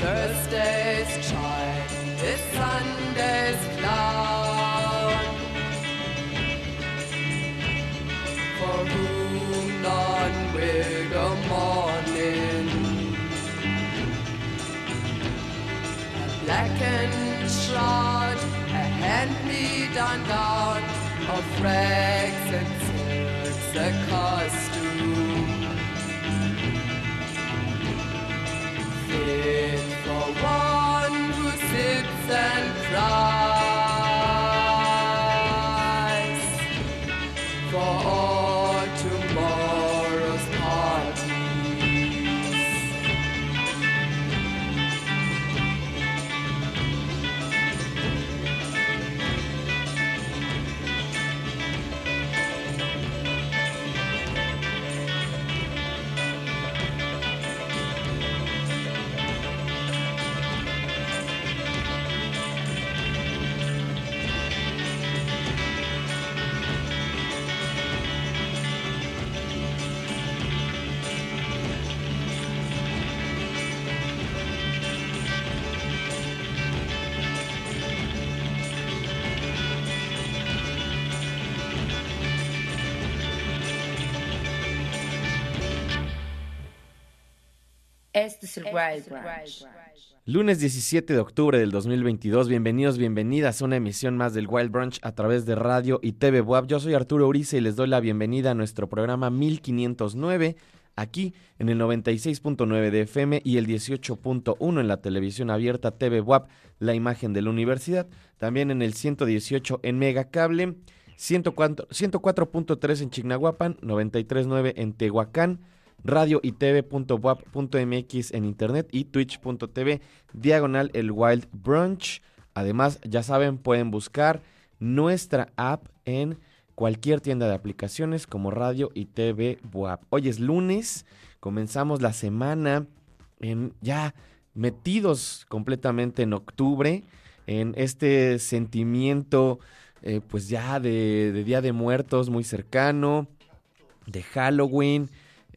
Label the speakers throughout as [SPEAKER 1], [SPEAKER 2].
[SPEAKER 1] Thursday's child is Sunday's clown. For whom none will go morning. A blackened shroud, a hand-me-down gown of rags and silks, a costume. Yeah. And
[SPEAKER 2] Este es el Wild Branch.
[SPEAKER 3] Lunes 17 de octubre del 2022, bienvenidos, bienvenidas a una emisión más del Wild Brunch a través de radio y TV Web. Yo soy Arturo Uriza y les doy la bienvenida a nuestro programa 1509, aquí en el 96.9 de FM y el 18.1 en la televisión abierta TV Web, la imagen de la universidad, también en el 118 en Megacable, 104 104.3 en Chignahuapan, 93.9 en Tehuacán, radio y tv.wap.mx en internet y twitch.tv diagonal el Wild Brunch. Además, ya saben, pueden buscar nuestra app en cualquier tienda de aplicaciones como radio y TV WAP. Hoy es lunes, comenzamos la semana en ya metidos completamente en octubre, en este sentimiento eh, pues ya de, de Día de Muertos muy cercano, de Halloween,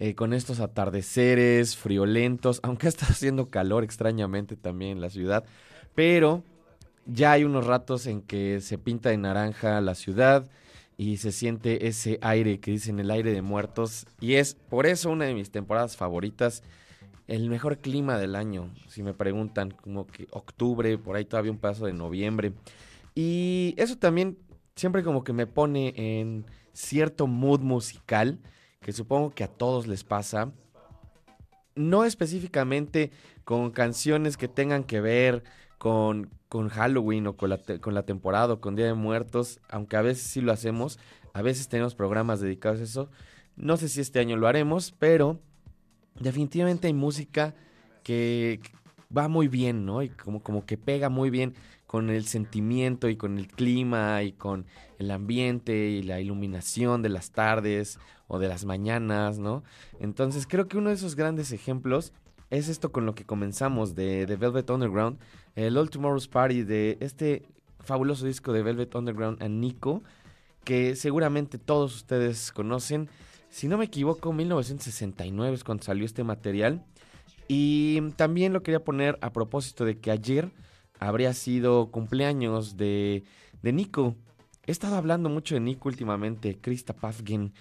[SPEAKER 3] eh, con estos atardeceres friolentos, aunque está haciendo calor extrañamente también en la ciudad, pero ya hay unos ratos en que se pinta de naranja la ciudad y se siente ese aire que dicen el aire de muertos y es por eso una de mis temporadas favoritas, el mejor clima del año, si me preguntan, como que octubre, por ahí todavía un paso de noviembre. Y eso también siempre como que me pone en cierto mood musical que supongo que a todos les pasa, no específicamente con canciones que tengan que ver con, con Halloween o con la, con la temporada o con Día de Muertos, aunque a veces sí lo hacemos, a veces tenemos programas dedicados a eso. No sé si este año lo haremos, pero definitivamente hay música que va muy bien, ¿no? Y como, como que pega muy bien con el sentimiento y con el clima y con el ambiente y la iluminación de las tardes o de las mañanas, ¿no? Entonces creo que uno de esos grandes ejemplos es esto con lo que comenzamos de, Velvet Underground, el All Tomorrow's Party de este fabuloso disco de Velvet Underground a Nico, que seguramente todos ustedes conocen. Si no me equivoco, 1969 es cuando salió este material. Y también lo quería poner a propósito de que ayer habría sido cumpleaños de, de Nico. He estado hablando mucho de Nico últimamente, Krista Pafgen.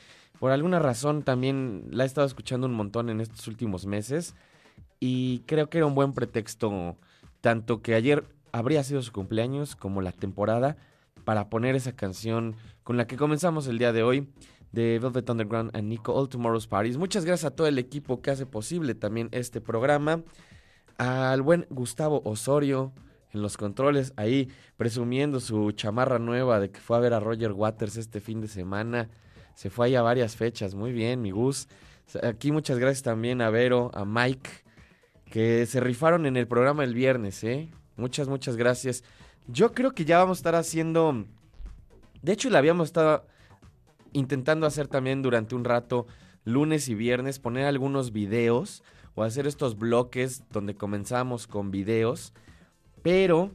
[SPEAKER 3] Por alguna razón también la he estado escuchando un montón en estos últimos meses. Y creo que era un buen pretexto, tanto que ayer habría sido su cumpleaños como la temporada, para poner esa canción con la que comenzamos el día de hoy de Velvet Underground and Nico All Tomorrow's Parties. Muchas gracias a todo el equipo que hace posible también este programa. Al buen Gustavo Osorio en los controles, ahí presumiendo su chamarra nueva de que fue a ver a Roger Waters este fin de semana. Se fue ahí a varias fechas. Muy bien, mi Gus. Aquí muchas gracias también a Vero, a Mike, que se rifaron en el programa el viernes, ¿eh? Muchas, muchas gracias. Yo creo que ya vamos a estar haciendo... De hecho, la habíamos estado intentando hacer también durante un rato, lunes y viernes, poner algunos videos o hacer estos bloques donde comenzamos con videos. Pero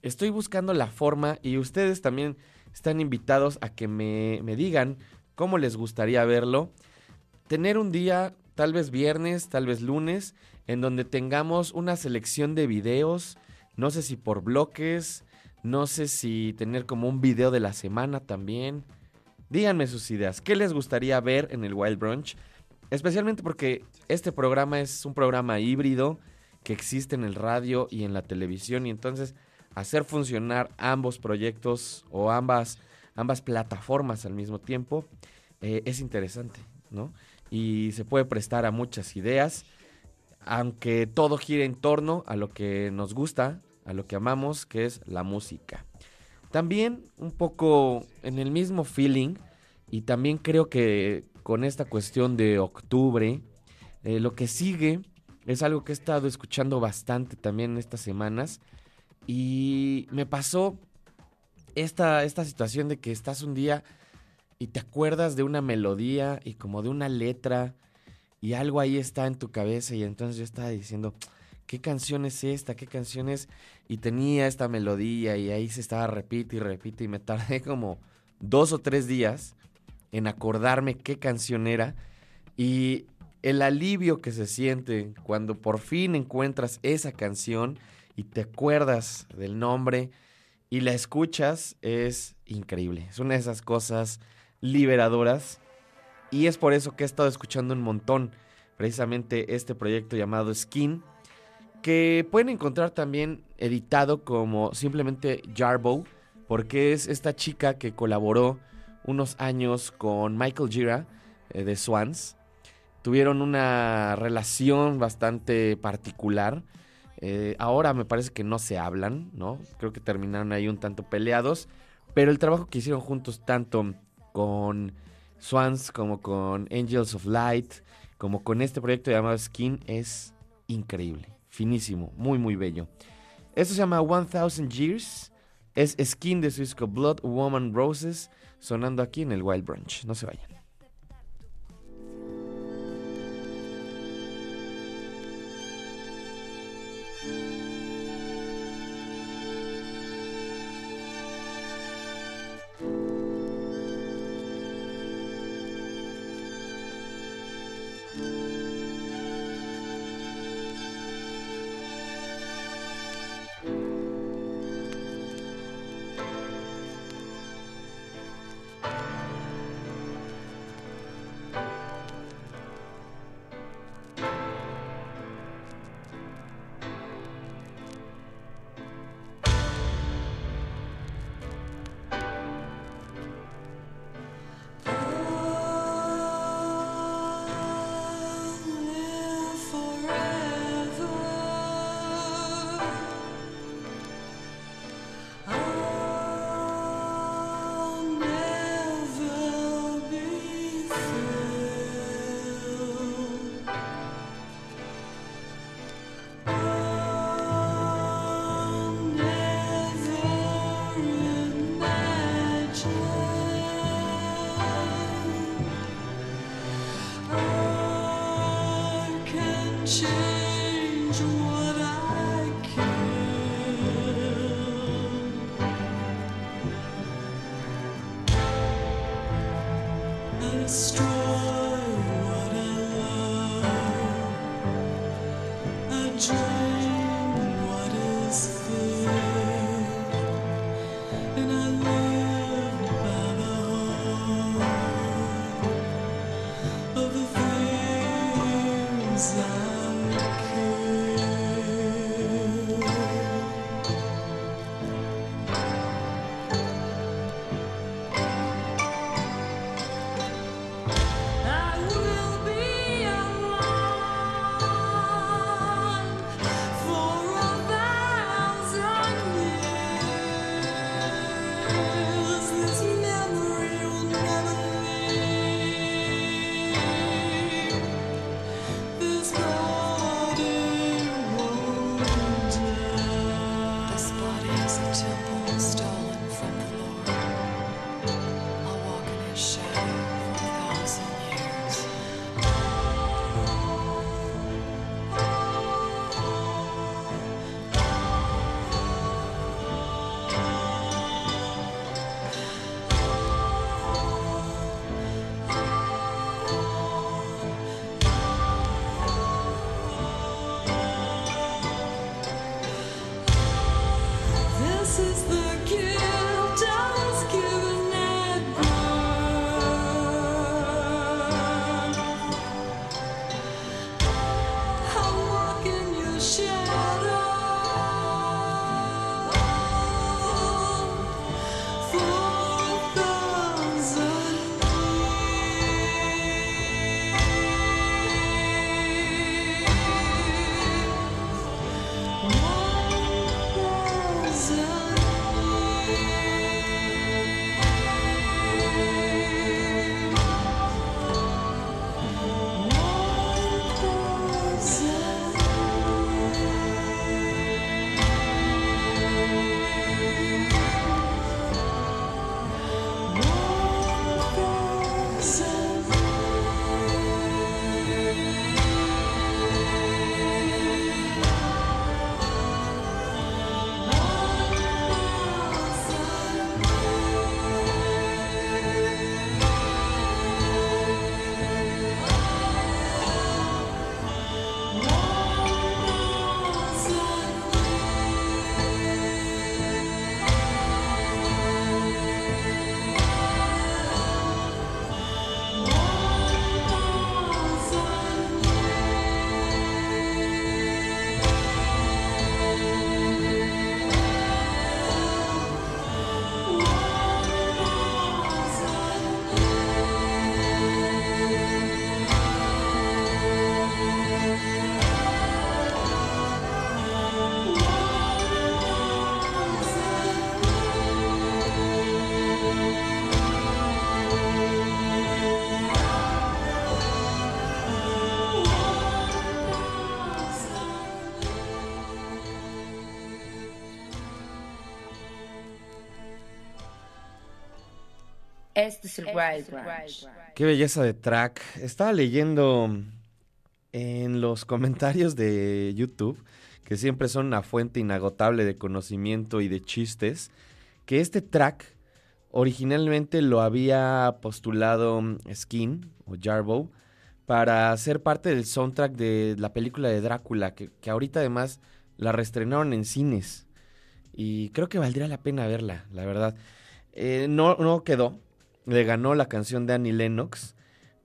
[SPEAKER 3] estoy buscando la forma y ustedes también están invitados a que me, me digan cómo les gustaría verlo. Tener un día, tal vez viernes, tal vez lunes, en donde tengamos una selección de videos, no sé si por bloques, no sé si tener como un video de la semana también. Díganme sus ideas, ¿qué les gustaría ver en el Wild Brunch? Especialmente porque este programa es un programa híbrido que existe en el radio y en la televisión y entonces hacer funcionar ambos proyectos o ambas, ambas plataformas al mismo tiempo eh, es interesante, ¿no? Y se puede prestar a muchas ideas, aunque todo gira en torno a lo que nos gusta, a lo que amamos, que es la música. También un poco en el mismo feeling, y también creo que con esta cuestión de octubre, eh, lo que sigue es algo que he estado escuchando bastante también estas semanas. Y me pasó esta, esta situación de que estás un día y te acuerdas de una melodía y como de una letra y algo ahí está en tu cabeza y entonces yo estaba diciendo, ¿qué canción es esta? ¿Qué canción es? Y tenía esta melodía y ahí se estaba repite y repite y me tardé como dos o tres días en acordarme qué canción era y el alivio que se siente cuando por fin encuentras esa canción y te acuerdas del nombre y la escuchas es increíble. Es una de esas cosas liberadoras y es por eso que he estado escuchando un montón precisamente este proyecto llamado Skin que pueden encontrar también editado como simplemente Jarbo porque es esta chica que colaboró unos años con Michael Gira eh, de Swans. Tuvieron una relación bastante particular. Eh, ahora me parece que no se hablan, ¿no? Creo que terminaron ahí un tanto peleados. Pero el trabajo que hicieron juntos, tanto con Swans como con Angels of Light, como con este proyecto llamado Skin, es increíble. Finísimo, muy, muy bello. Esto se llama 1000 Years. Es Skin de su disco Blood Woman Roses sonando aquí en el Wild Brunch. No se vayan.
[SPEAKER 2] Este es el Wild Branch.
[SPEAKER 3] Qué belleza de track. Estaba leyendo en los comentarios de YouTube, que siempre son una fuente inagotable de conocimiento y de chistes, que este track originalmente lo había postulado Skin o Jarbo para ser parte del soundtrack de la película de Drácula, que, ahorita además la reestrenaron en cines. Y creo que valdría la pena verla, la verdad. Eh, no, no quedó. Le ganó la canción de Annie Lennox.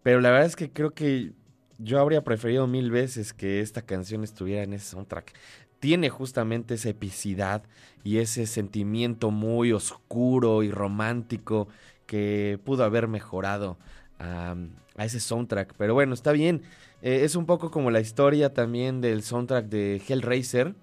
[SPEAKER 3] Pero la verdad es que creo que yo habría preferido mil veces que esta canción estuviera en ese soundtrack. Tiene justamente esa epicidad y ese sentimiento muy oscuro y romántico que pudo haber mejorado a, ese soundtrack. Pero bueno, está bien. Eh, es un poco como la historia también del soundtrack de Hellraiser,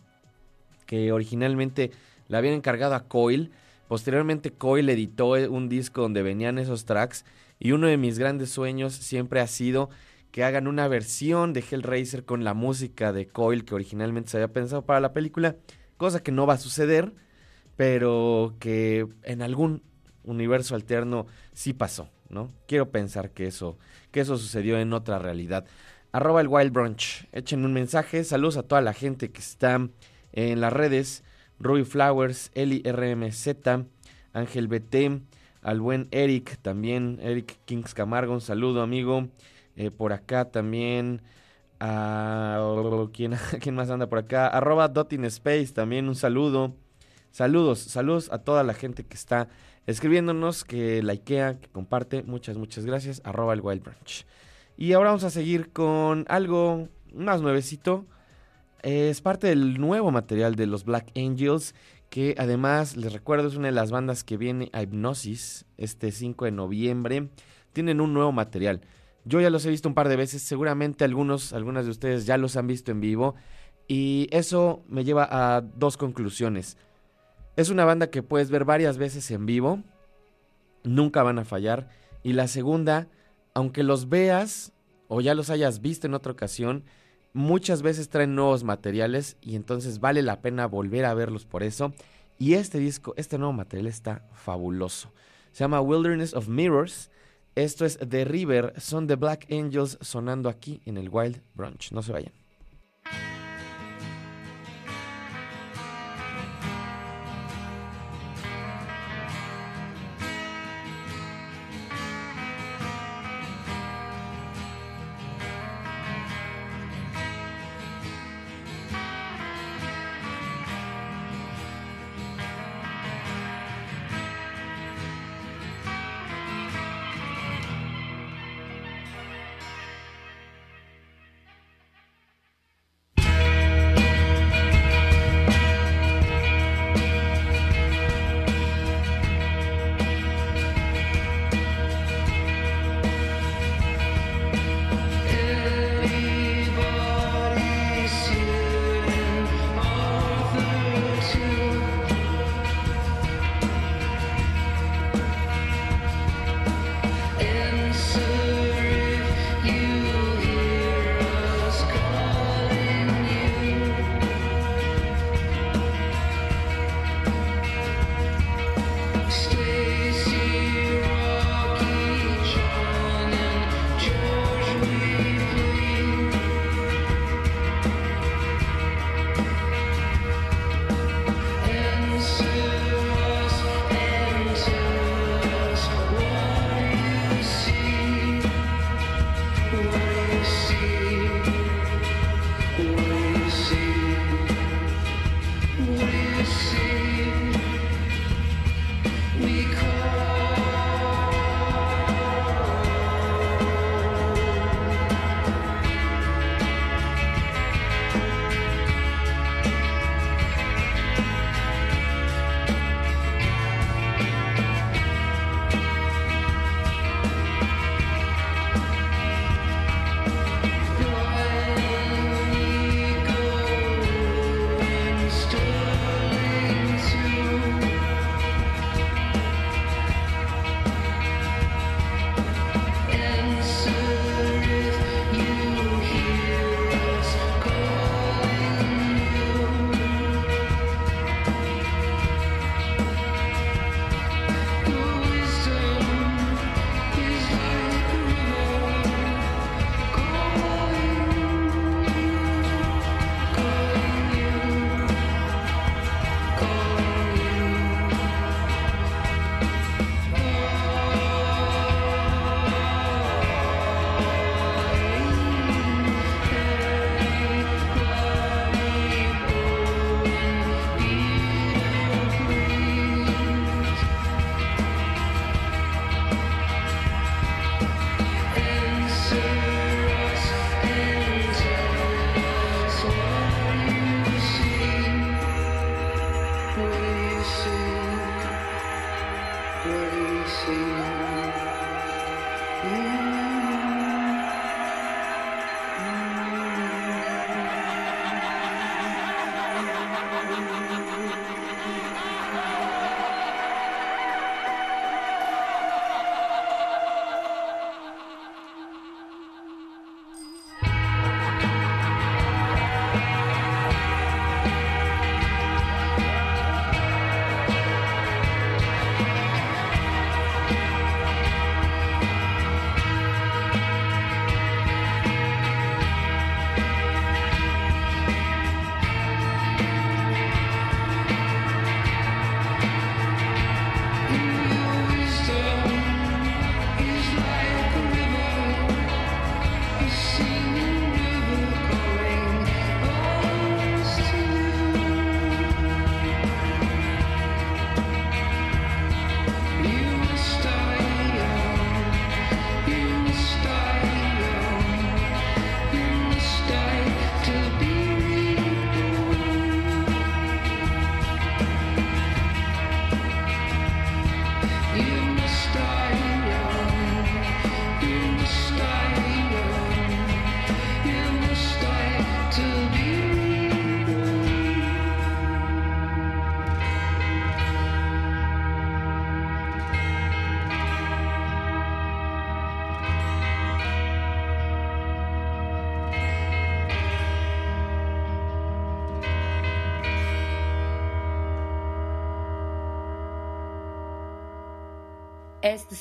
[SPEAKER 3] que originalmente la habían encargado a Coil. Posteriormente Coil editó un disco donde venían esos tracks y uno de mis grandes sueños siempre ha sido que hagan una versión de Hellraiser con la música de Coil que originalmente se había pensado para la película, cosa que no va a suceder, pero que en algún universo alterno sí pasó. ¿no? Quiero pensar que eso, que eso sucedió en otra realidad. Arroba el Wild Brunch. Echen un mensaje. Saludos a toda la gente que está en las redes. Ruby Flowers, Eli RMZ, Ángel BT, al buen Eric también, Eric Kings Camargo, un saludo amigo. Eh, por acá también. A, ¿quién, ¿Quién más anda por acá? Arroba Dotting Space, también un saludo. Saludos, saludos a toda la gente que está escribiéndonos, que likea, que comparte. Muchas, muchas gracias. Arroba el Wild Branch. Y ahora vamos a seguir con algo más nuevecito. Es parte del nuevo material de los Black Angels, que además, les recuerdo, es una de las bandas que viene a Hipnosis este 5 de noviembre. Tienen un nuevo material. Yo ya los he visto un par de veces, seguramente algunos, algunas de ustedes ya los han visto en vivo. Y eso me lleva a dos conclusiones. Es una banda que puedes ver varias veces en vivo, nunca van a fallar. Y la segunda, aunque los veas o ya los hayas visto en otra ocasión, muchas veces traen nuevos materiales y entonces vale la pena volver a verlos por eso. Y este disco, este nuevo material está fabuloso. Se llama Wilderness of Mirrors. Esto es The River, son The Black Angels sonando aquí en el Wild Brunch. No se vayan.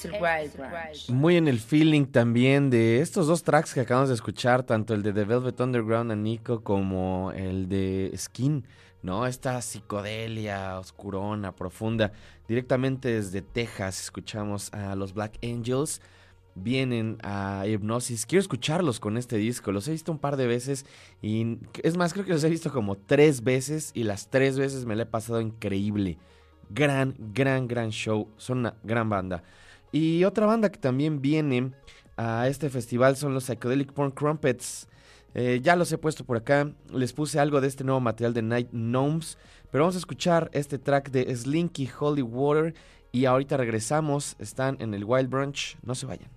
[SPEAKER 2] Wild Branch.
[SPEAKER 3] Muy en el feeling también de estos dos tracks que acabamos de escuchar, tanto el de The Velvet Underground a Nico como el de Skin, ¿no? Esta psicodelia oscurona, profunda. Directamente desde Texas escuchamos a los Black Angels. Vienen a Hipnosis. Quiero escucharlos con este disco. Los he visto un par de veces y es más, creo que los he visto como tres veces y las tres veces me lo he pasado increíble. Gran, gran, gran show. Son una gran banda. Y otra banda que también viene a este festival son los Psychedelic Porn Crumpets. Eh, ya los he puesto por acá. Les puse algo de este nuevo material de Night Gnomes. Pero vamos a escuchar este track de Slinky Holy Water. Y ahorita regresamos. Están en el Wild Brunch. No se vayan.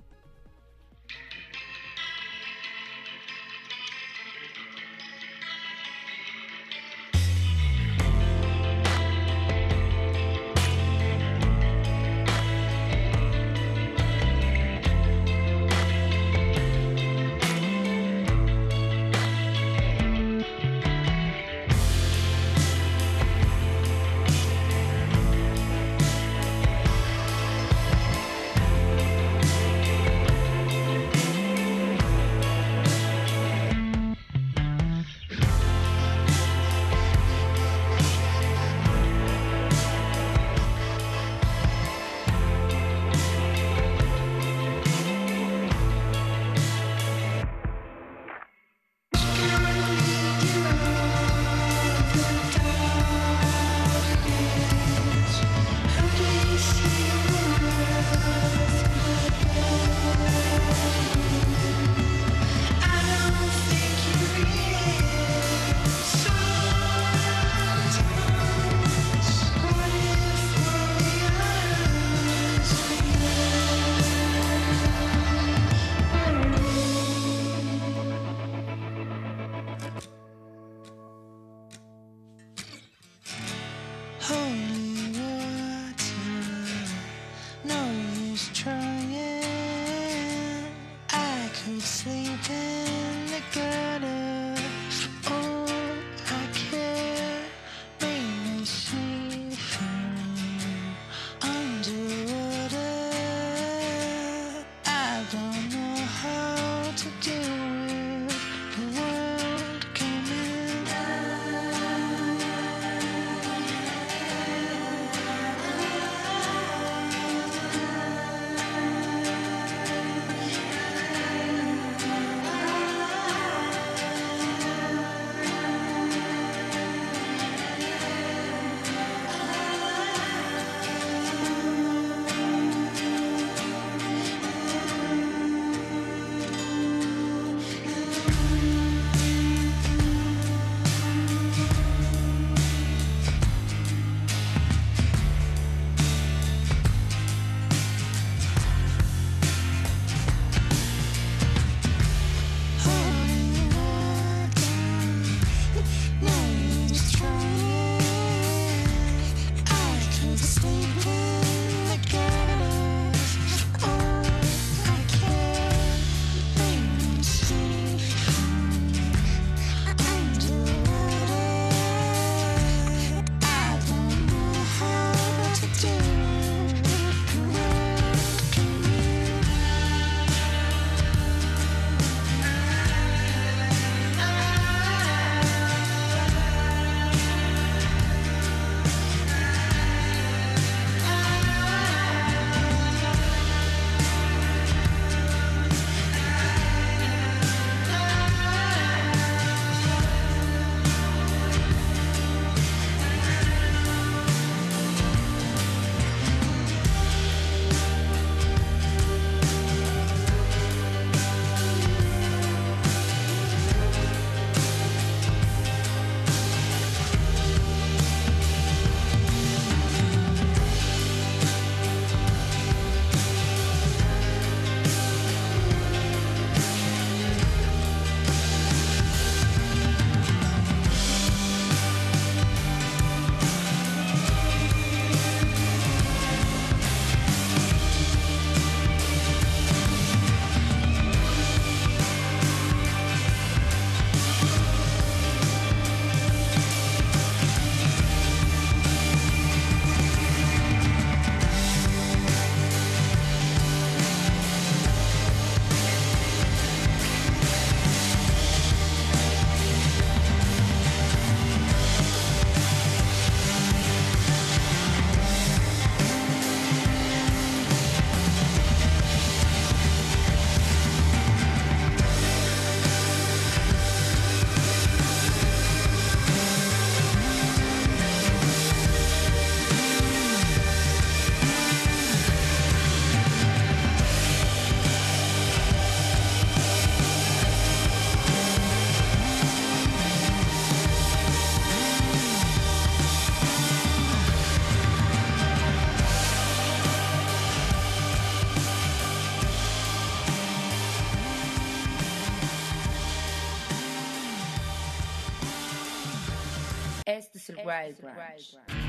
[SPEAKER 4] Este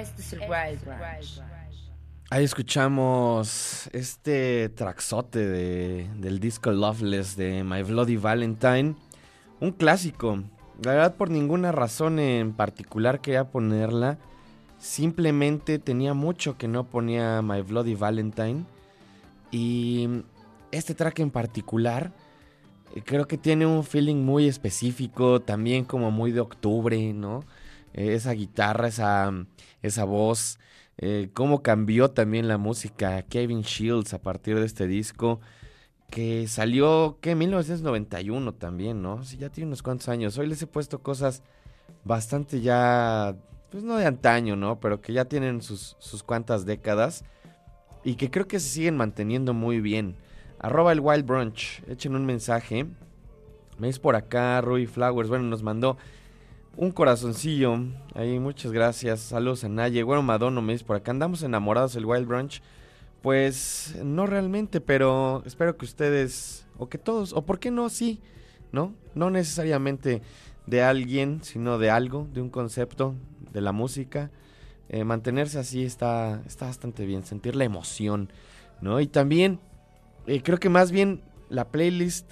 [SPEAKER 2] Este.
[SPEAKER 3] Ahí escuchamos este traxote de, del disco Loveless de My Bloody Valentine. Un clásico. La verdad, por ninguna razón en particular quería ponerla. Simplemente tenía mucho que no ponía My Bloody Valentine. Y este track en particular eh, creo que tiene un feeling muy específico, también como muy de octubre, ¿no? Eh, esa guitarra, esa, esa voz, eh, cómo cambió también la música Kevin Shields a partir de este disco, que salió, ¿qué? 1991 también, ¿no? Sí, ya tiene unos cuantos años. Hoy les he puesto cosas bastante ya, pues no de antaño, ¿no? Pero que ya tienen sus, sus cuantas décadas y que creo que se siguen manteniendo muy bien. Arroba el Wild Brunch, echen un mensaje. Me por acá, Rui Flowers, bueno, nos mandó un corazoncillo. Ahí, muchas gracias. Saludos a Naye. Bueno, Madono me dice por acá. Andamos enamorados el Wild Brunch. Pues no realmente, pero espero que ustedes, o que todos, o por qué no, sí, ¿no? No necesariamente de alguien, sino de algo, de un concepto, de la música. Eh, mantenerse así está, está bastante bien, sentir la emoción, ¿no? Y también, eh, creo que más bien la playlist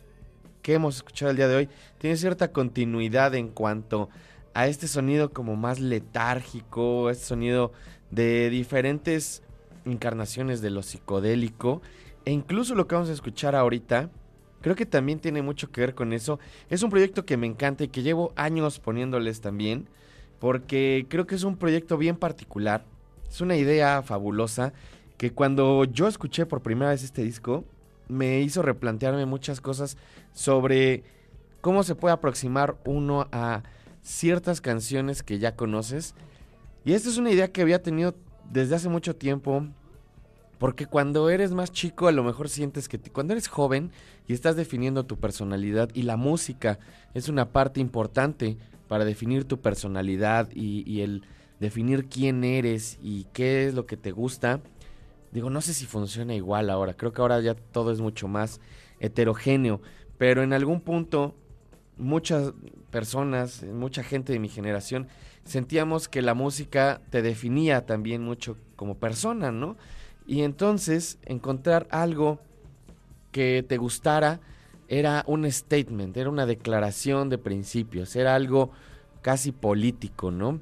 [SPEAKER 3] que hemos escuchado el día de hoy tiene cierta continuidad en cuanto este sonido como más letárgico, este sonido de diferentes encarnaciones de lo psicodélico e incluso lo que vamos a escuchar ahorita, creo que también tiene mucho que ver con eso. Es un proyecto que me encanta y que llevo años poniéndoles también, porque creo que es un proyecto bien particular, es una idea fabulosa que cuando yo escuché por primera vez este disco, me hizo replantearme muchas cosas sobre cómo se puede aproximar uno a ciertas canciones que ya conoces. Y esta es una idea que había tenido desde hace mucho tiempo. Porque cuando eres más chico a lo mejor sientes que cuando eres joven y estás definiendo tu personalidad y la música es una parte importante para definir tu personalidad y, y el definir quién eres y qué es lo que te gusta. Digo, no sé si funciona igual ahora. Creo que ahora ya todo es mucho más heterogéneo. Pero en algún punto muchas personas, mucha gente de mi generación, sentíamos que la música te definía también mucho como persona, ¿no? Y entonces encontrar algo que te gustara era un statement, era una declaración de principios, era algo casi político, ¿no?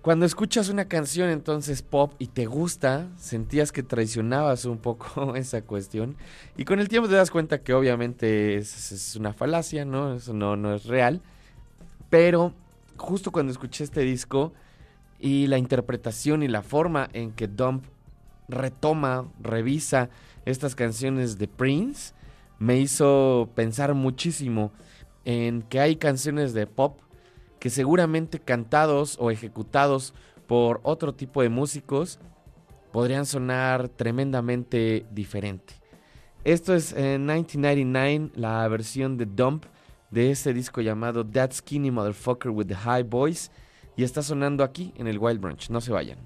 [SPEAKER 3] Cuando escuchas una canción entonces pop y te gusta, sentías que traicionabas un poco esa cuestión. Y con el tiempo te das cuenta que obviamente es, una falacia, ¿no? Eso no, no es real. Pero justo cuando escuché este disco y la interpretación y la forma en que Dump retoma, revisa estas canciones de Prince, me hizo pensar muchísimo en que hay canciones de pop que seguramente cantados o ejecutados por otro tipo de músicos podrían sonar tremendamente diferente. Esto es en 1999, la versión de Dump de este disco llamado That Skinny Motherfucker with the High Voice y está sonando aquí en el Wild Branch. No se vayan.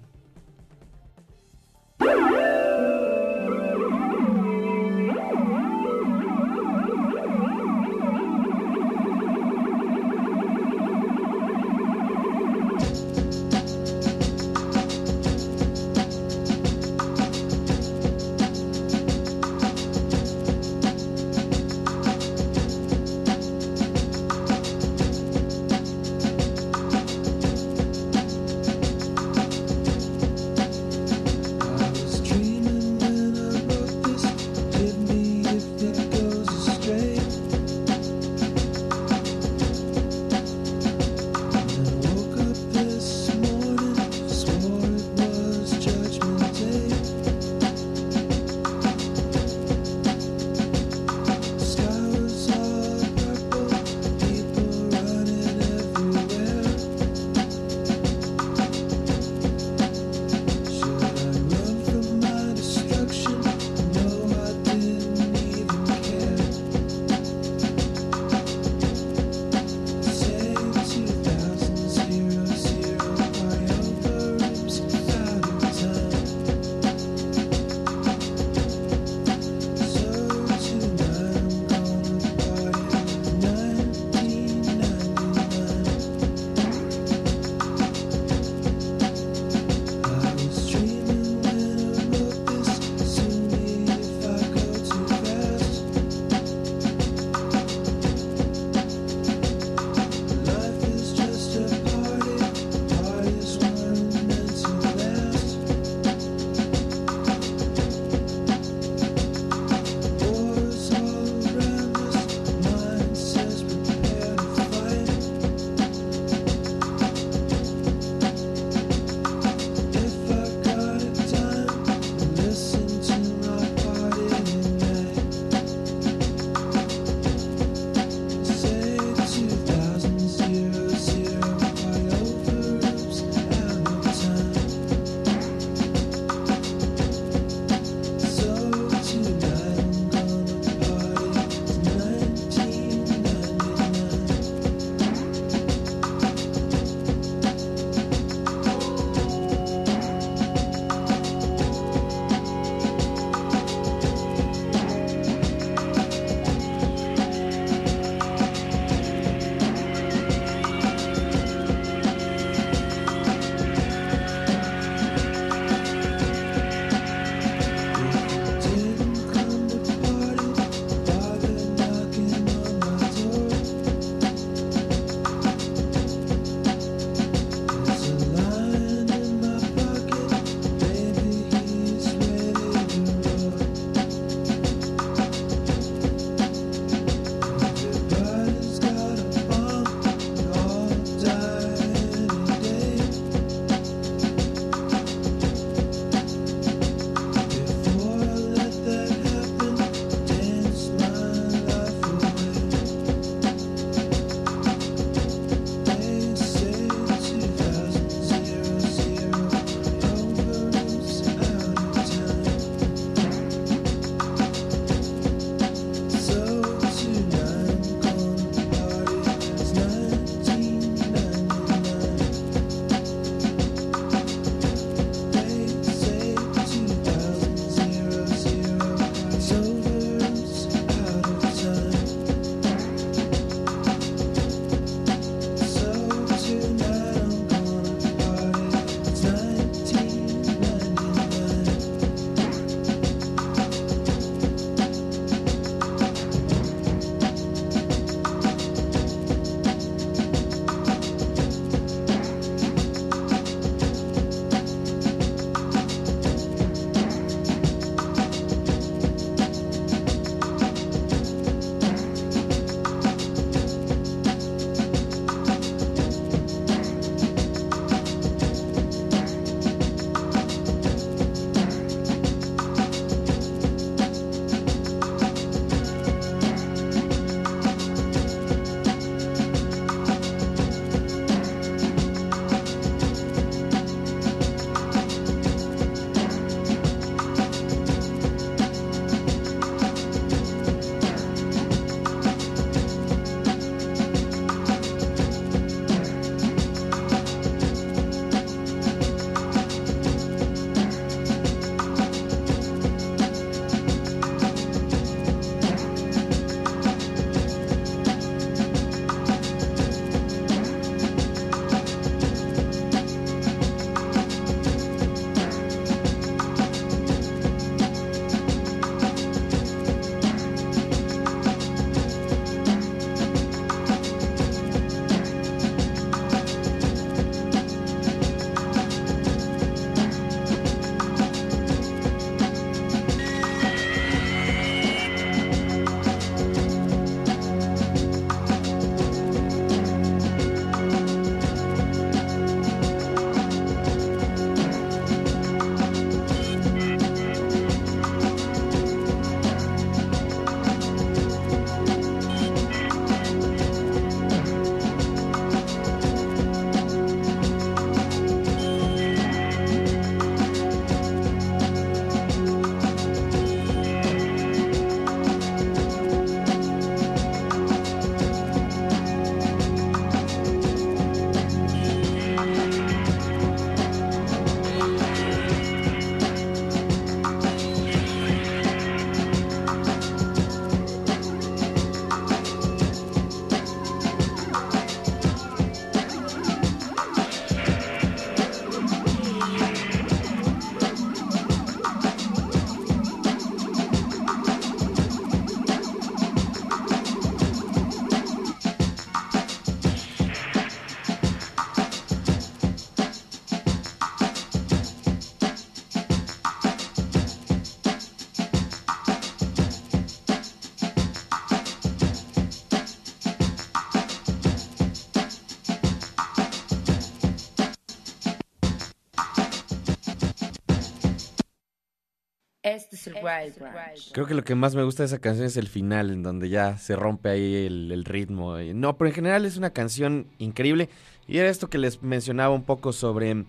[SPEAKER 2] Este es el Wild Branch.
[SPEAKER 3] Creo que lo que más me gusta de esa canción es el final, en donde ya se rompe ahí el, el ritmo. No, pero en general es una canción increíble. Y era esto que les mencionaba un poco sobre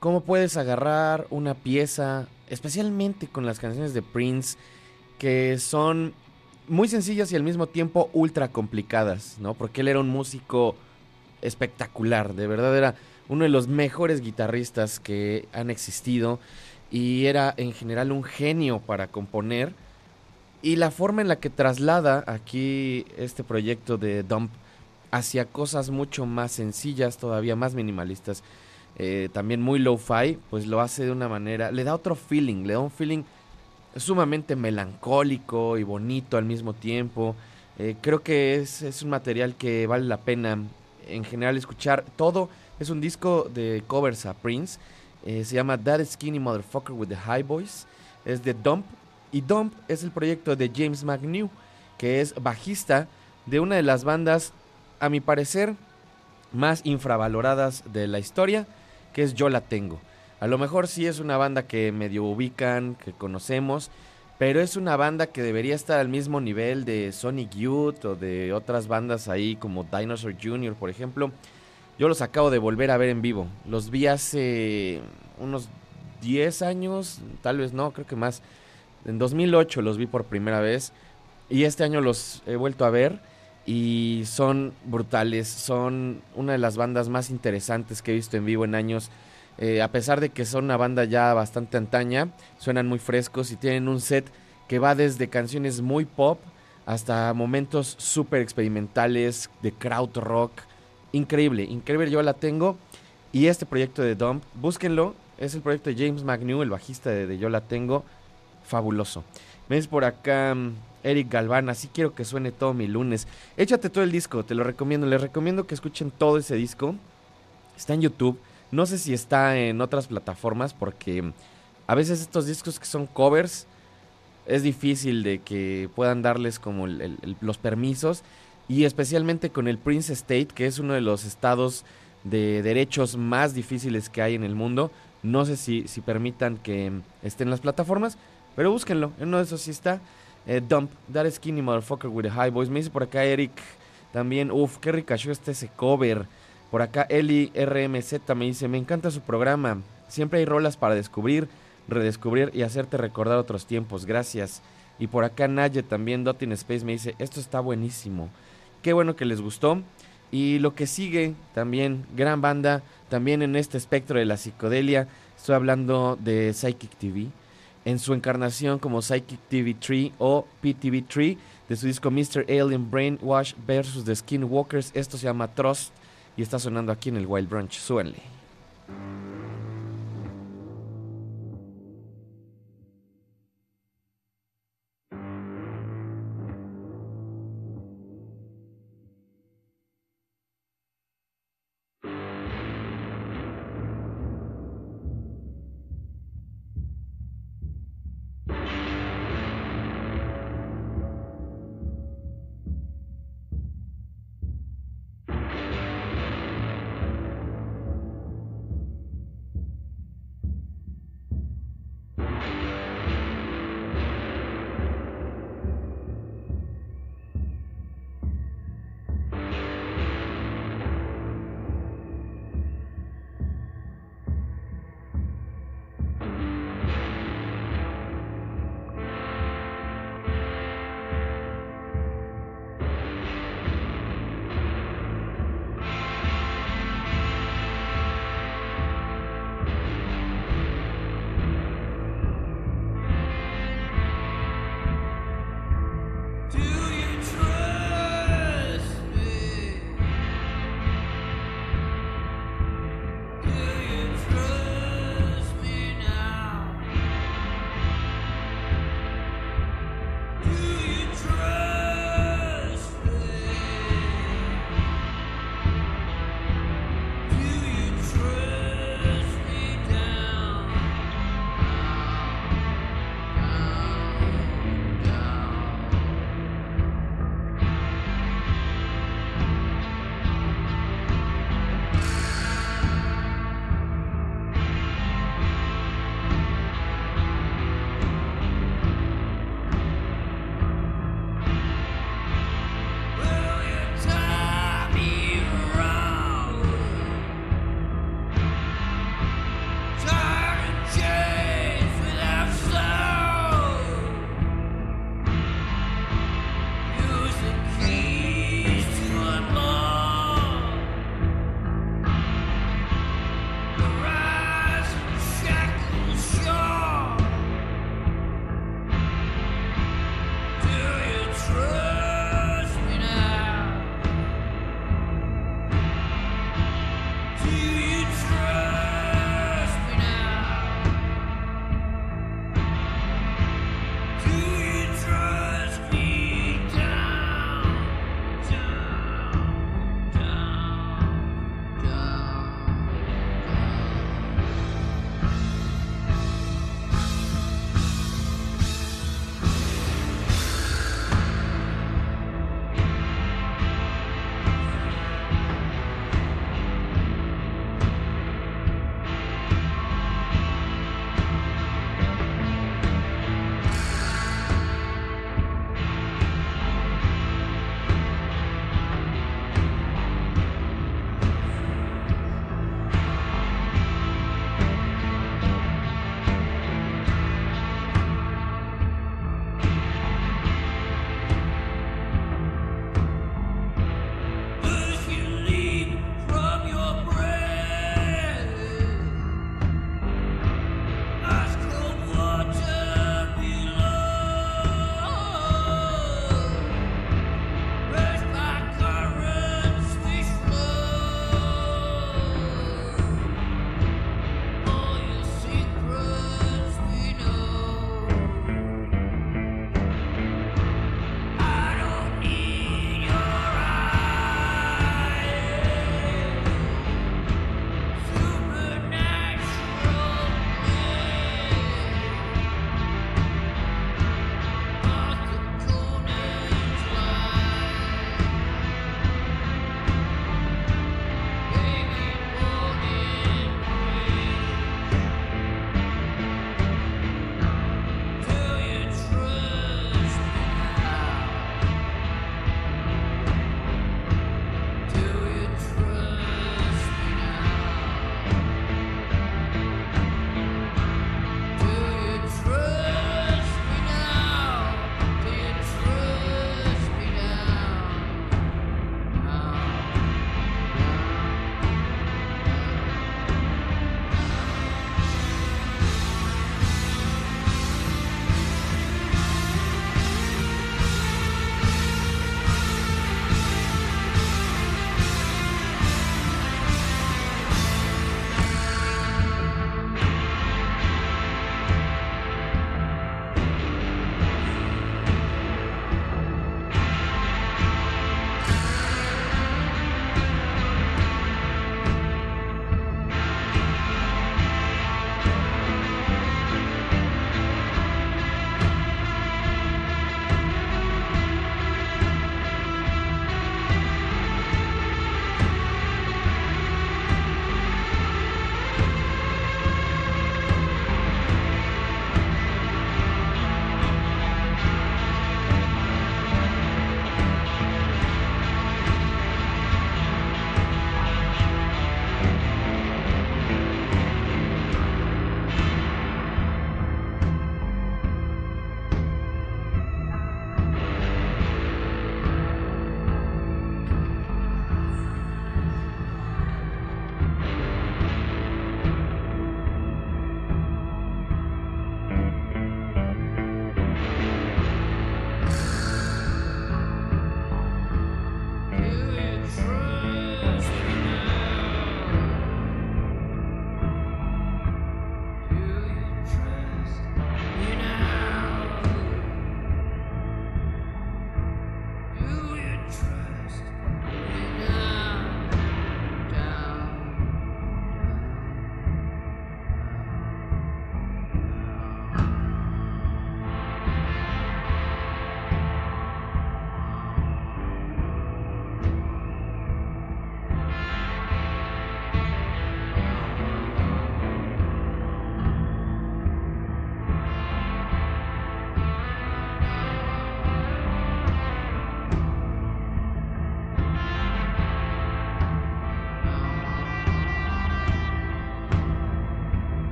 [SPEAKER 3] cómo puedes agarrar una pieza, especialmente con las canciones de Prince, que son muy sencillas y al mismo tiempo ultra complicadas, ¿no? Porque él era un músico espectacular, de verdad era uno de los mejores guitarristas que han existido y era en general un genio para componer. Y la forma en la que traslada aquí este proyecto de Dump hacia cosas mucho más sencillas, todavía más minimalistas, eh, también muy low-fi, pues lo hace de una manera, le da otro feeling, le da un feeling sumamente melancólico y bonito al mismo tiempo. Eh, creo que es, es, un material que vale la pena en general escuchar. Todo es un disco de covers a Prince eh, se llama That Skinny Motherfucker with the High Boys. Es de Dump. Y Dump es el proyecto de James McNew, que es bajista de una de las bandas, a mi parecer, más infravaloradas de la historia, que es Yo la Tengo. A lo mejor sí es una banda que medio ubican, que conocemos, pero es una banda que debería estar al mismo nivel de Sonic Youth o de otras bandas ahí como Dinosaur Jr., por ejemplo. Yo los acabo de volver a ver en vivo. Los vi hace unos 10 años, tal vez no, creo que más. En 2008 los vi por primera vez y este año los he vuelto a ver y son brutales, son una de las bandas más interesantes que he visto en vivo en años. Eh, a pesar de que son una banda ya bastante antaña, suenan muy frescos y tienen un set que va desde canciones muy pop hasta momentos súper experimentales de crowd rock increíble, increíble, yo la tengo. Y este proyecto de Dump, búsquenlo, es el proyecto de James McNew, el bajista de, Yo la tengo, fabuloso. Ves por acá mm, Eric Galván, así quiero que suene todo mi lunes. Échate todo el disco, te lo recomiendo, les recomiendo que escuchen todo ese disco. Está en YouTube, no sé si está en otras plataformas porque mm, a veces estos discos que son covers es difícil de que puedan darles como los permisos y especialmente con el Prince State, que es uno de los estados de derechos más difíciles que hay en el mundo. No sé si, si permitan que estén las plataformas, pero búsquenlo. En uno de esos sí está. Eh, Dump, That Skinny Motherfucker with the High Boys. Me dice por acá Eric también. Uf, qué rica está ese cover. Por acá Eli RMZ me dice, me encanta su programa. Siempre hay rolas para descubrir, redescubrir y hacerte recordar otros tiempos. Gracias. Y por acá Naye también, Dotting Space me dice, esto está buenísimo. Qué bueno que les gustó. Y lo que sigue, también, gran banda, también en este espectro de la psicodelia. Estoy hablando de Psychic TV. En su encarnación como Psychic TV 3 o PTV 3 de su disco Mr. Alien Brainwash versus The Skinwalkers. Esto se llama Trust y está sonando aquí en el Wild Brunch. Súenle.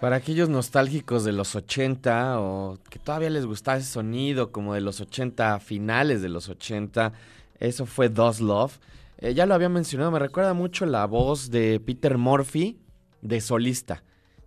[SPEAKER 3] Para aquellos nostálgicos de los 80 o que todavía les gustaba ese sonido como de los 80, finales de los 80, eso fue Does Love. Eh, ya lo había mencionado, me recuerda mucho la voz de Peter Murphy de solista.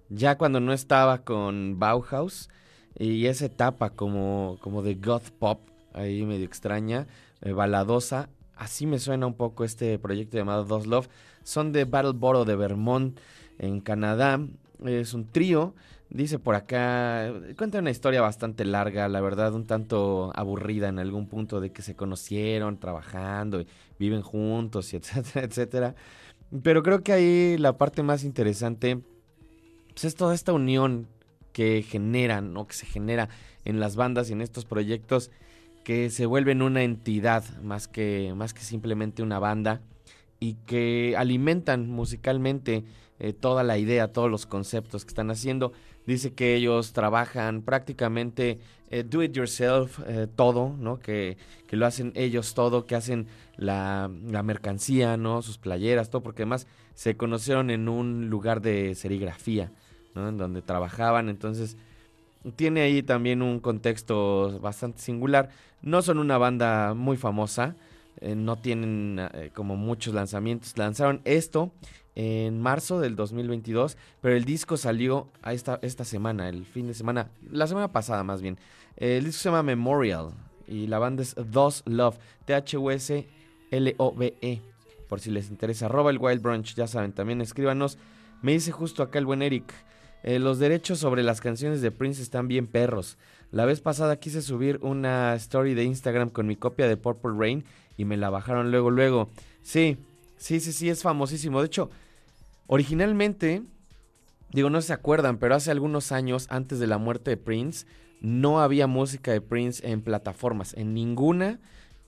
[SPEAKER 3] Ya cuando no estaba con Bauhaus y esa etapa como, como de goth pop, ahí medio extraña, eh, baladosa, así me suena un poco este proyecto llamado Does Love. Son de Battleboro de Vermont en Canadá. Es un trío. Dice por acá, cuenta una historia bastante larga, la verdad, un tanto aburrida en algún punto de que se conocieron trabajando y viven juntos, etcétera, etcétera. Pero creo que ahí la parte más interesante pues, es toda esta unión que generan, ¿no? Que se genera en las bandas y en estos proyectos que se vuelven una entidad más que, más que simplemente una banda y que alimentan musicalmente eh, toda la idea, todos los conceptos que están haciendo. Dice que ellos trabajan prácticamente eh, do it yourself, eh, todo, ¿no? Que, que, lo hacen ellos todo, que hacen la, la, mercancía, ¿no? Sus playeras, todo, porque además se conocieron en un lugar de serigrafía. En donde trabajaban, entonces tiene ahí también un contexto bastante singular. No son una banda muy famosa, no tienen como muchos lanzamientos. Lanzaron esto en marzo del 2022, pero el disco salió a esta, esta semana, el fin de semana, la semana pasada más bien. El disco se llama Memorial y la banda es Dos Love, T-H-U-S-L-O-V-E, por si les interesa. Arroba el Wild Brunch, ya saben, también escríbanos. Me dice justo acá el buen Eric, eh, los derechos sobre las canciones de Prince están bien perros. La vez pasada quise subir una story de Instagram con mi copia de Purple Rain y me la bajaron luego, luego. Sí, sí, sí, sí, es famosísimo. De hecho, originalmente, digo, no se acuerdan, pero hace algunos años, antes de la muerte de Prince, no había música de Prince en plataformas, en ninguna.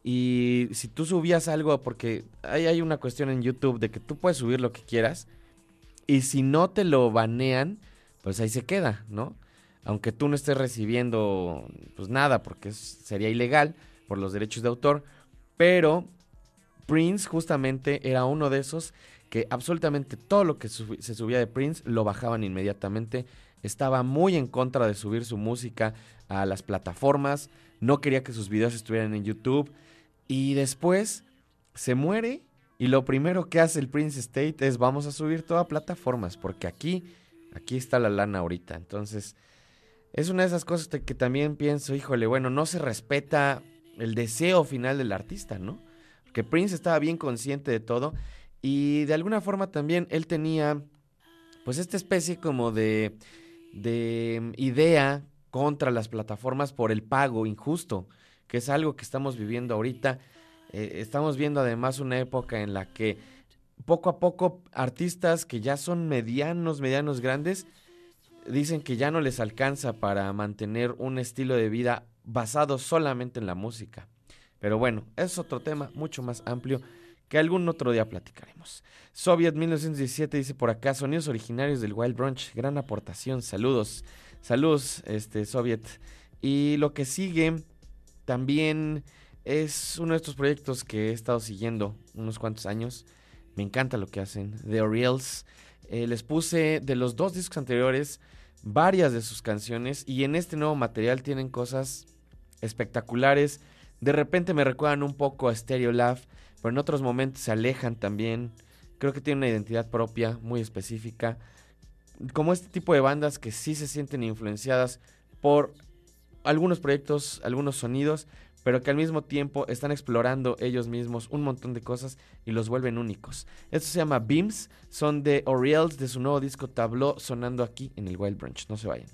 [SPEAKER 3] Y si tú subías algo, porque hay, hay una cuestión en YouTube de que tú puedes subir lo que quieras, y si no te lo banean, pues ahí se queda, ¿no? Aunque tú no estés recibiendo pues nada, porque sería ilegal por los derechos de autor, pero Prince justamente era uno de esos que absolutamente todo lo que se subía de Prince lo bajaban inmediatamente. Estaba muy en contra de subir su música a las plataformas, no quería que sus videos estuvieran en YouTube y después se muere y lo primero que hace el Prince State es vamos a subir todo a plataformas porque aquí aquí está la lana ahorita. Entonces, es una de esas cosas que también pienso, híjole, bueno, no se respeta el deseo final del artista, ¿no? Porque Prince estaba bien consciente de todo y de alguna forma también él tenía pues esta especie como de, de idea contra las plataformas por el pago injusto, que es algo que estamos viviendo ahorita. Eh, estamos viendo además una época en la que poco a poco artistas que ya son medianos, medianos grandes, dicen que ya no les alcanza para mantener un estilo de vida basado solamente en la música. Pero bueno, es otro tema mucho más amplio que algún otro día platicaremos. Soviet 1917 dice por acá, sonidos originarios del Wild Brunch, gran aportación, saludos, saludos, este Soviet. Y lo que sigue también es uno de estos proyectos que he estado siguiendo unos cuantos años. Me encanta lo que hacen. The Orioles. Eh, les puse de los dos discos anteriores varias de sus canciones y en este nuevo material tienen cosas espectaculares. De repente me recuerdan un poco a Stereo Love, pero en otros momentos se alejan también. Creo que tienen una identidad propia, muy específica. Como este tipo de bandas que sí se sienten influenciadas por algunos proyectos, algunos sonidos, pero que al mismo tiempo están explorando ellos mismos un montón de cosas y los vuelven únicos. Esto se llama Beams, son de Orioles de su nuevo disco Tableau sonando aquí en el Wild Branch. No se vayan.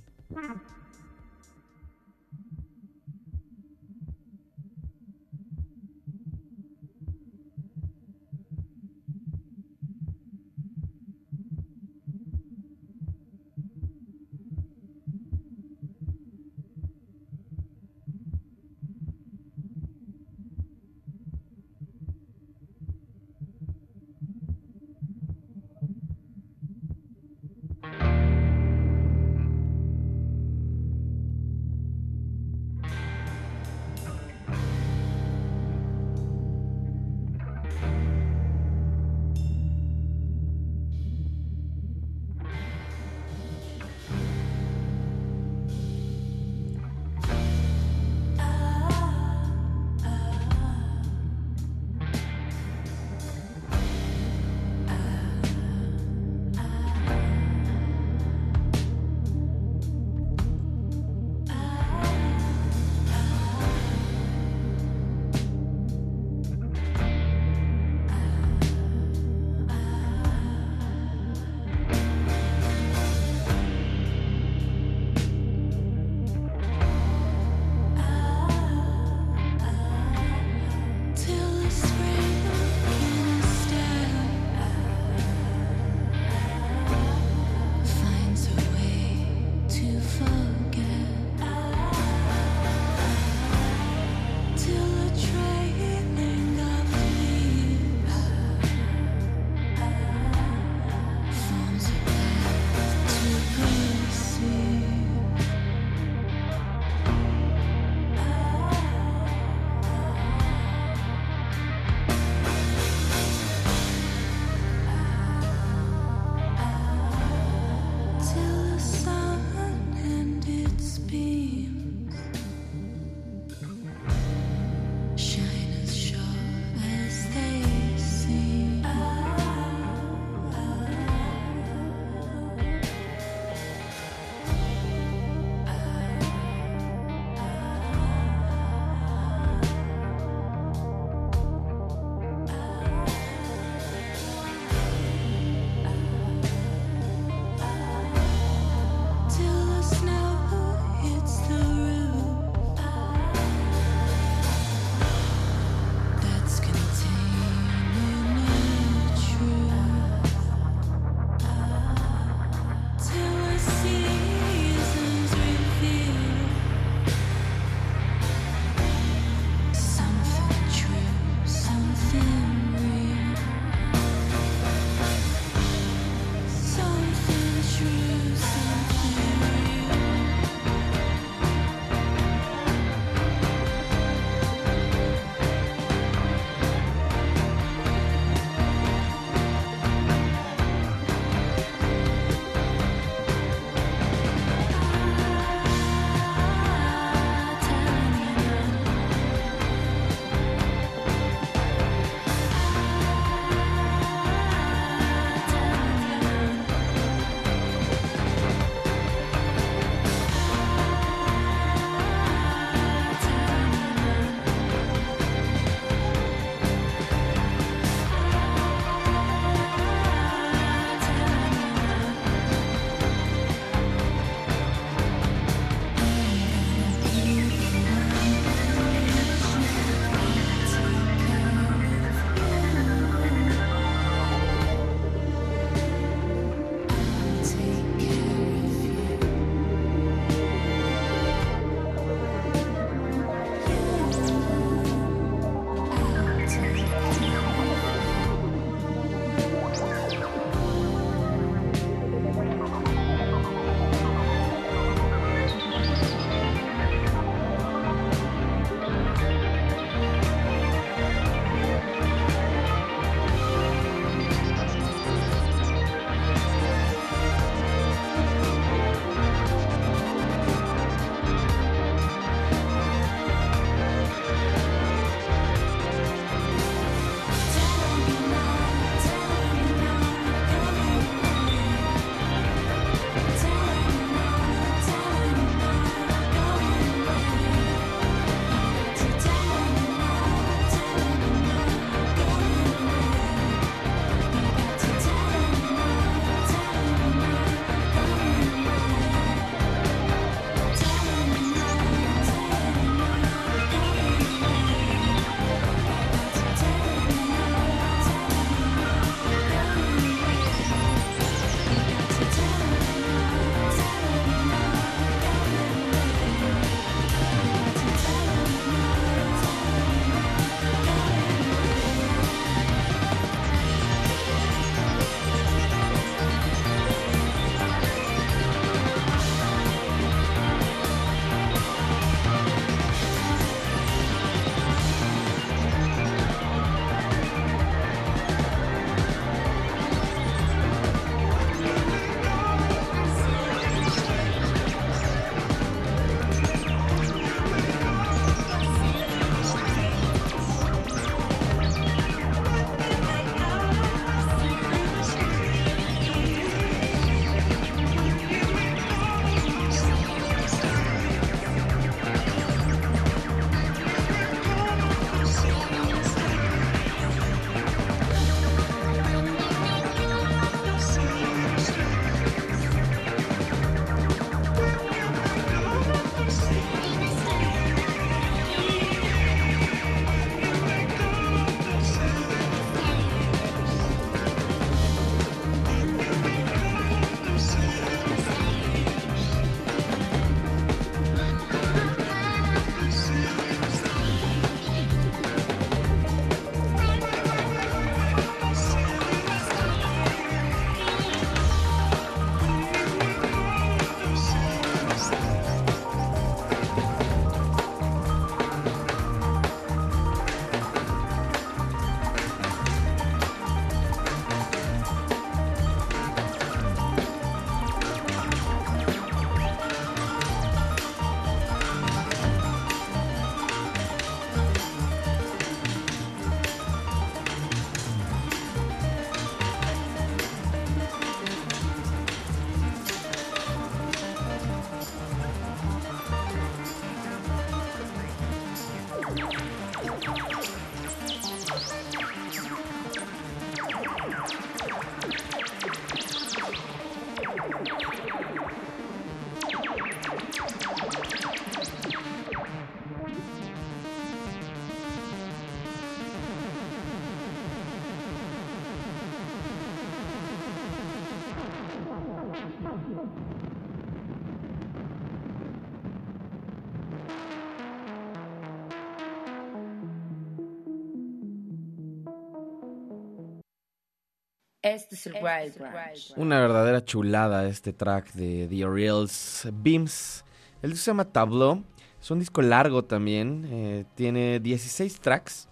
[SPEAKER 4] Este es el Wild Branch.
[SPEAKER 5] Una verdadera chulada este track de The Orioles Beams. El disco se llama Tableau. Es un disco largo también. eh, tiene 16 tracks,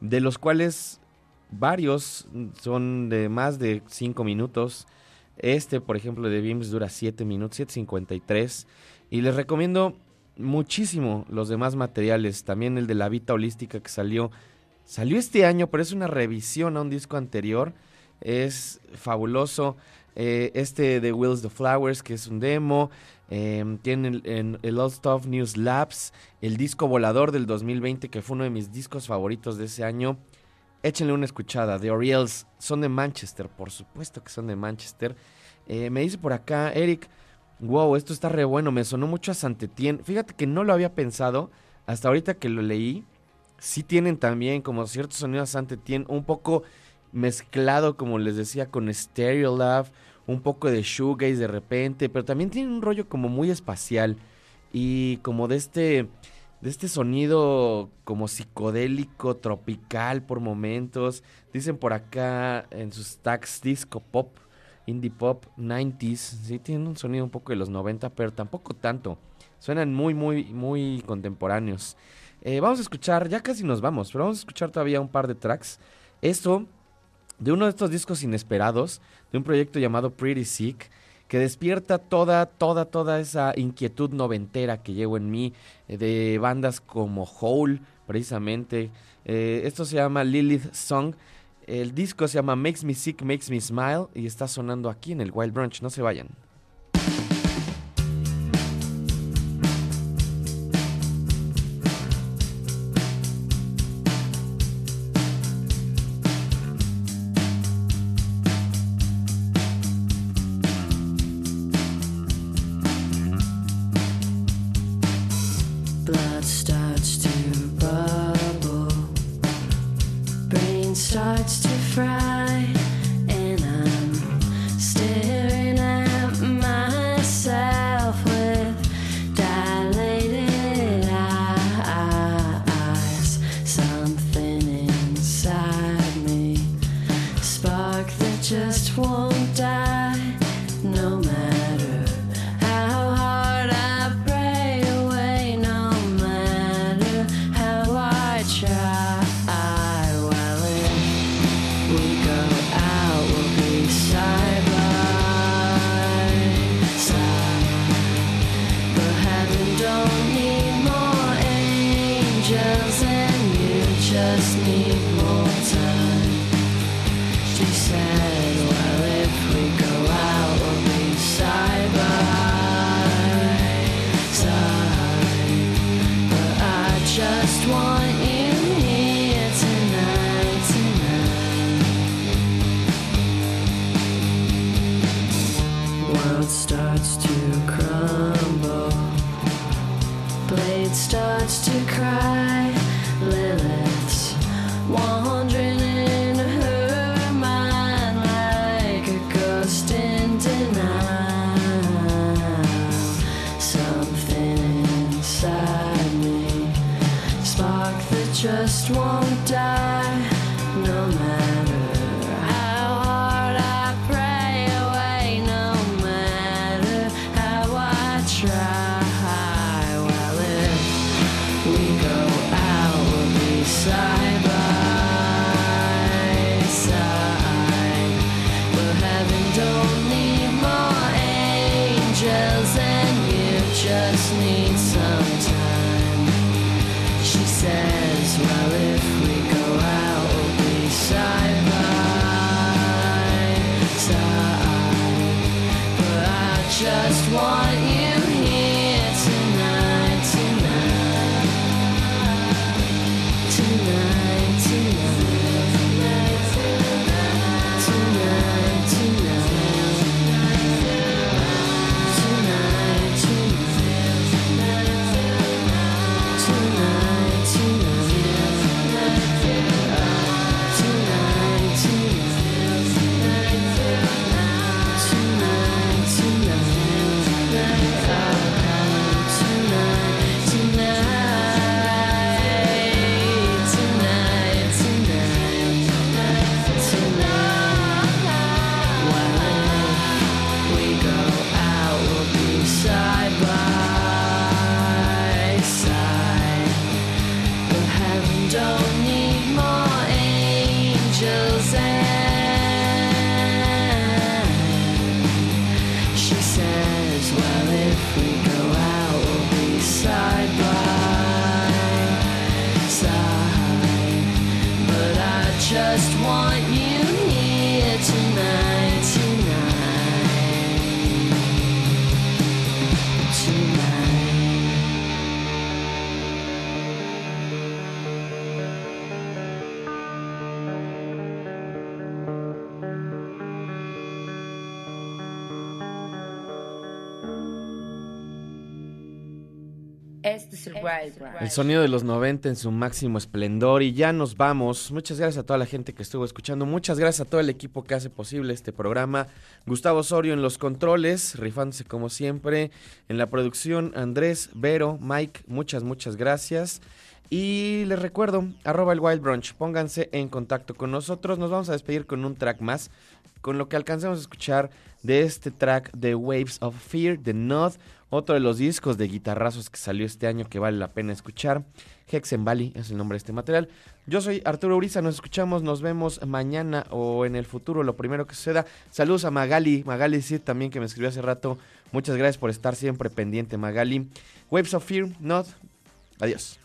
[SPEAKER 5] de los cuales varios son de más de 5 minutos. Este, por ejemplo, de Beams dura 7 minutos, 7.53. Y les recomiendo muchísimo los demás materiales. También el de La Vita Holística que salió. Salió este año, pero es una revisión a un disco anterior. Es fabuloso. Eh, este de Wheels the Flowers, que es un demo. Eh, tiene el, en- el All Stuff News Labs, el disco volador del 2020, que fue uno de mis discos favoritos de ese año. Échenle una escuchada. The Orioles son de Manchester, por supuesto que son de Manchester. Eh, me dice por acá, Eric, wow, esto está re bueno, me sonó mucho a Santetien. Fíjate que no lo había pensado hasta ahorita que lo leí. Sí tienen también como ciertos sonidos a Santetien, un poco mezclado, como les decía, con Stereolab, un poco de shoegaze de repente, pero también tienen un rollo como muy espacial y como de este de este sonido como psicodélico, tropical por momentos. Dicen por acá en sus tags disco pop, indie pop, 90s. Sí, tienen un sonido un poco de los 90, pero tampoco tanto. Suenan muy, muy, muy contemporáneos. Eh, vamos a escuchar, ya casi nos vamos, pero vamos a escuchar todavía un par de tracks. Esto de uno de estos discos inesperados, de un proyecto llamado Pretty Sick, que despierta toda, toda, toda esa inquietud noventera que llevo en mí, eh, de bandas como Hole, precisamente. Eh, esto se llama Lilith Song. El disco se llama Makes Me Sick, Makes Me Smile y está sonando aquí en el Wild Brunch. No se vayan.
[SPEAKER 3] El
[SPEAKER 1] sonido de los 90 en su máximo esplendor y ya nos vamos. Muchas gracias a toda la gente que estuvo escuchando. Muchas gracias a todo el equipo que hace posible este programa. Gustavo Osorio en los controles, rifándose como siempre. En la producción, Andrés, Vero, Mike, muchas, muchas gracias. Y les recuerdo, arroba el Wild Brunch, pónganse en contacto con nosotros. Nos vamos a despedir con un track más, con lo que alcancemos a escuchar de este track de Waves of Fear, de Nod, otro de los discos de guitarrazos que salió este año que vale la pena escuchar. Hexen Valley es el nombre de este material. Yo soy Arturo Uriza, nos escuchamos, nos vemos mañana o en el futuro, lo primero que suceda. Saludos a Magali, Magali sí también que me escribió hace rato. Muchas gracias por estar siempre pendiente, Magali. Waves of Fear, Nod, adiós.